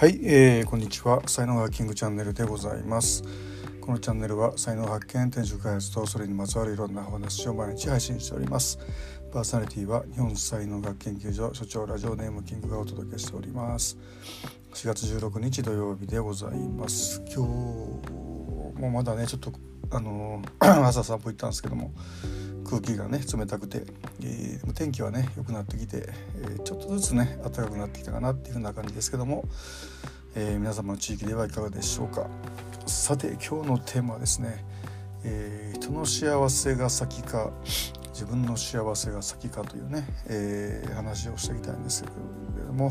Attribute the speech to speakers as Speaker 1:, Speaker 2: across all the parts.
Speaker 1: はい、えー、こんにちは。才能ハッキングチャンネルでございます。このチャンネルは才能発見転職開発とそれにまつわるいろんなお話を毎日配信しております。パーソナリティは日本才能学研究所所長ラジオネームキングがお届けしております。4月16日土曜日でございます。今日もまだねちょっとあの 朝散歩行ったんですけども空気がね冷たくて、えー、天気はね良くなってきて、えー、ちょっとずつね暖かくなってきたかなっていうふうな感じですけども、えー、皆様の地域ではいかがでしょうかさて今日のテーマはですね、え人の幸せが先か自分の幸せが先かというね、え話をしていきたいんですけれども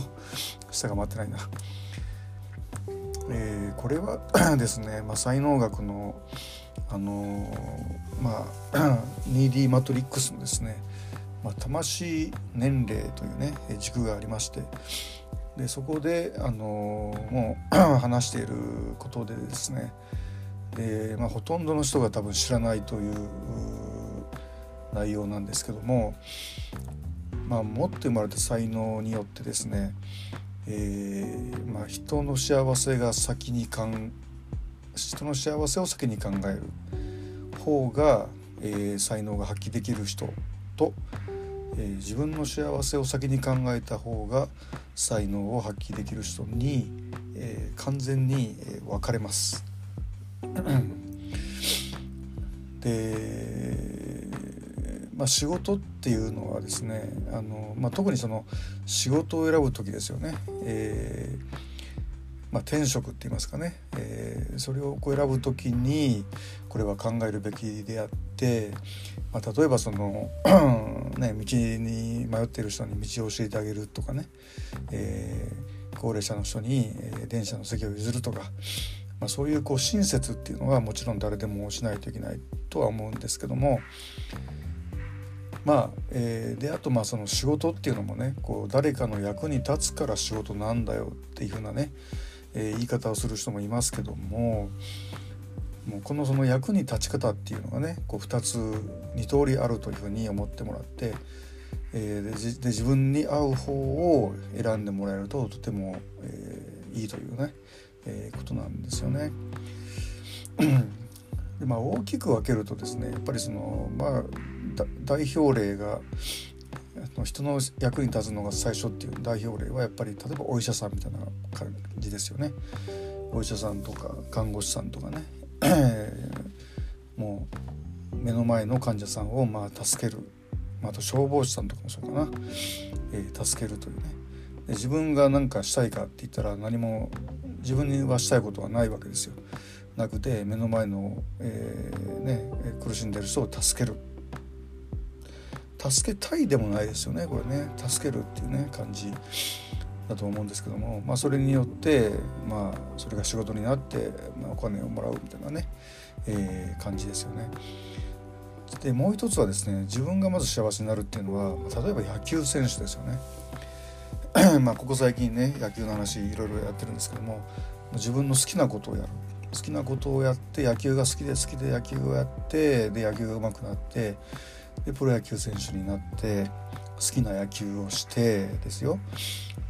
Speaker 1: 下が待ってないな。えこれは ですね、まあ、才能学のあのまあ 2D マトリックスのですね、まあ、魂年齢というね軸がありましてでそこであのもう 話していることでですねで、まあ、ほとんどの人が多分知らないという内容なんですけども、まあ、持って生まれた才能によってですね、えーまあ、人の幸せが先に考人の幸せを先に考える方が、えー、才能が発揮できる人と、えー、自分の幸せを先に考えた方が才能を発揮できる人に、えー、完全に、え分かれます。で、まあ、仕事っていうのはですねあの、まあ、特にその仕事を選ぶ時ですよね。えーまあ、転職って言いますかね、えー、それをこう選ぶ時にこれは考えるべきであって、まあ、例えばその ね、道に迷っている人に道を教えてあげるとかね、えー、高齢者の人に、電車の席を譲るとか、まあ、そういうこう親切っていうのはもちろん誰でもしないといけないとは思うんですけども。まあ、えー、であとまあその仕事っていうのもねこう誰かの役に立つから仕事なんだよっていうふうなねえー、言い方をする人もいますけどももうこのその役に立ち方っていうのがねこう2つ2通りあるというふうに思ってもらって、えー、で自分に合う方を選んでもらえるととても、えー、いいというね、えー、ことなんですよね。でまあ、大きく分けるとですねやっぱりそのまあ代表例が人の役に立つのが最初っていう代表例はやっぱり例えばお医者さんみたいな感じですよね。お医者さんとか看護師さんとかね。もう目の前の患者さんをまあ助ける、まあ、と消防士さんとかもそうかな、えー、助けるというね。で自分が何かしたいかって言ったら何も自分にはしたいことはないわけですよ。なくて目の前の、えー、ね、苦しんでる人を助ける。助けたいでもないですよねこれね助けるっていうね感じだと思うんですけども、まあ、それによって、まあ、それが仕事になって、まあ、お金をもらうみたいなね、えー、感じですよね。でもう一つはですね自分がまず幸せになるっていうのは例えば野球選手ですよね。まあここ最近ね野球の話いろいろやってるんですけども自分の好きなことをやる好きなことをやって野球が好きで好きで野球をやってで野球が上手くなってでプロ野球選手になって好きな野球をしてですよ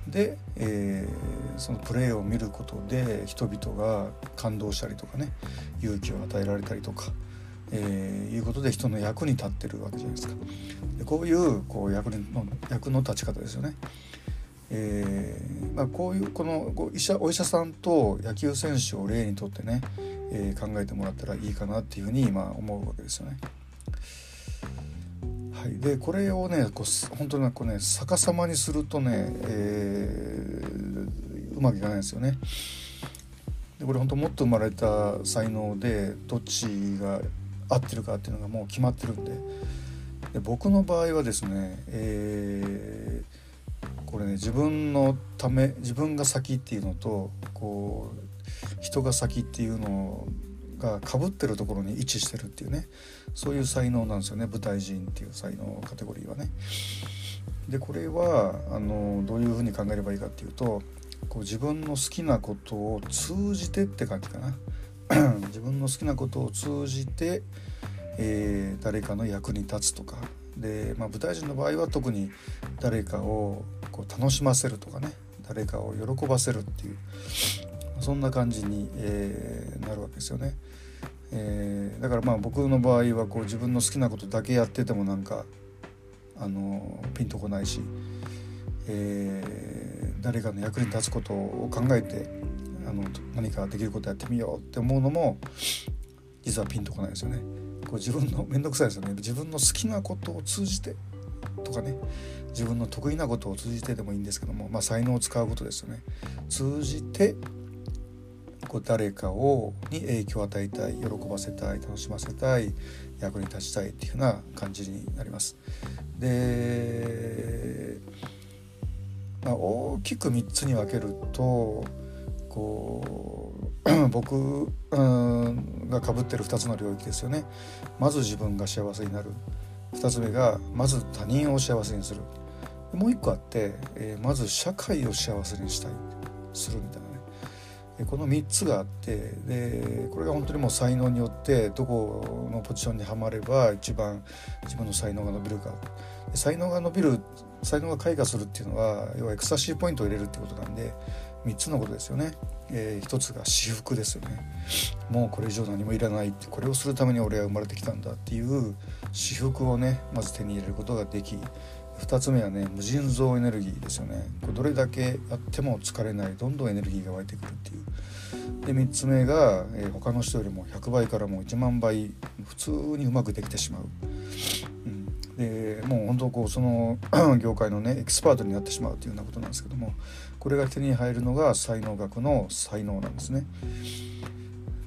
Speaker 1: で、えー、そのプレーを見ることで人々が感動したりとかね勇気を与えられたりとか、えー、いうことで人の役に立ってるわけじゃないですか。でこういうこう役の役の立ち方ですよね。えーまあ、こういうこの医者お医者さんと野球選手を例にとってね、えー、考えてもらったらいいかなっていうふうに今思うわけですよね。はい、でこれをねこう本当にこうね逆さまにするとね、えー、うまくいかないんですよね。でこれ本当もっと生まれた才能でどっちが合ってるかっていうのがもう決まってるんでで僕の場合はですね、えー、これね自分のため自分が先っていうのとこう人が先っていうのをがかぶってるところに位置してるっていうね。そういう才能なんですよね。舞台人っていう才能カテゴリーはね。でこれはあのどういうふうに考えればいいかっていうとこう自分の好きなことを通じてって感じかな。自分の好きなことを通じて、えー、誰かの役に立つとか。で、まあ、舞台人の場合は特に誰かをこう楽しませるとかね。誰かを喜ばせるっていう。そんな感じに、えー、なるわけですよね。えー、だからまあ僕の場合はこう自分の好きなことだけやっててもなんかあのピンとこないし、えー、誰かの役に立つことを考えてあの何かできることやってみようって思うのも実はピンとこないですよね。こう自分の面倒くさいですよね自分の好きなことを通じてとかね自分の得意なことを通じてでもいいんですけども、まあ、才能を使うことですよね通じてこう誰かをに影響を与えたい喜ばせたい楽しませたい役に立ちたいっていうふうな感じになります。で、まあ、大きく3つに分けるとこう 僕がかぶってる2つの領域ですよね。まず自分が幸せになる2つ目がまず他人を幸せにするもう1個あって、えー、まず社会を幸せにしたいするみたいなこの3つがあってでこれが本当にもう才能によってどこのポジションにはまれば一番自分の才能が伸びるか。才能が伸びる才能が開花するっていうのは要はエクサシーポイントを入れるってことなんで3つのことですよね、えー、1つが私服ですよね。もうこれ以上何もいらないってこれをするために俺は生まれてきたんだっていう私服をねまず手に入れることができ2つ目はね無尽蔵エネルギーですよね。これどれだけやっても疲れないどんどんエネルギーが湧いてくるっていう。で3つ目が、えー、他の人よりも100倍からも1万倍普通にうまくできてしまう、うん、でもう本当こうその 業界のねエキスパートになってしまうというようなことなんですけどもこれが手に入るのが才能学の才能なんですね。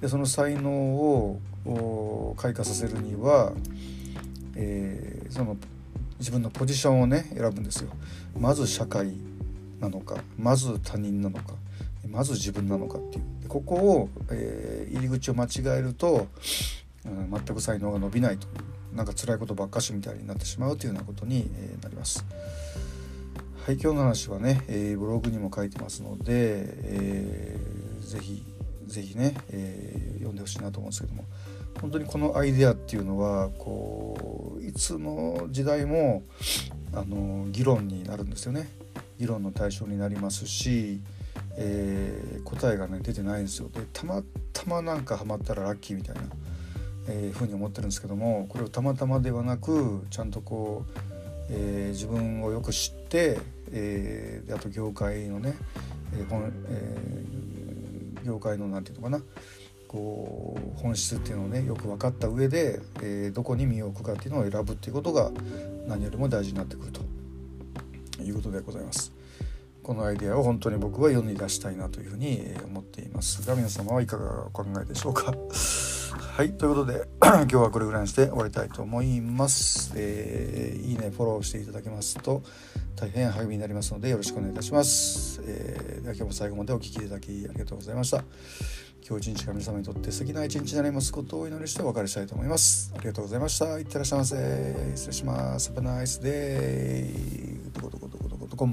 Speaker 1: でその才能を開花させるには、えー、その自分のポジションをね選ぶんですよ。まず社会なのかまず他人なのかまず自分なのかっていうここを、えー、入り口を間違えると、うん、全く才能が伸びないというなんか辛いことばっかしみたいになってしまうというようなことに、えなります。はい、今日の話はね、えー、ブログにも書いてますので、えー、ぜひぜひね、えー、読んでほしいなと思うんですけども本当にこのアイデアっていうのはこういつの時代もあの議論になるんですよね。議論の対象になりますし、えー、答えがね出てないんですよ。でたまたまなんかハマったらラッキーみたいなえー、ふうに思ってるんですけどもこれをたまたまではなくちゃんとこう、えー、自分をよく知って、えー、あと業界のね、えー本えー、業界の何て言うのかなこう本質っていうのをねよく分かった上で、えー、どこに身を置くかっていうのを選ぶっていうことが何よりも大事になってくるということでございます。このアイデアを本当に僕は世に出したいなというふうに思っていますが皆様はいかがお考えでしょうか？はいということで 今日はこれぐらいにして終わりたいと思います、えー、いいねフォローしていただけますと大変励みになりますのでよろしくお願いいたします、えー、では今日も最後までお聴きいただきありがとうございました。今日一日が皆様にとって素敵な一日になりますことをお祈りしてお別れしたいと思います。ありがとうございました。いってらっしゃいませ。失礼します。Have a nice day どこどこどこどこどこ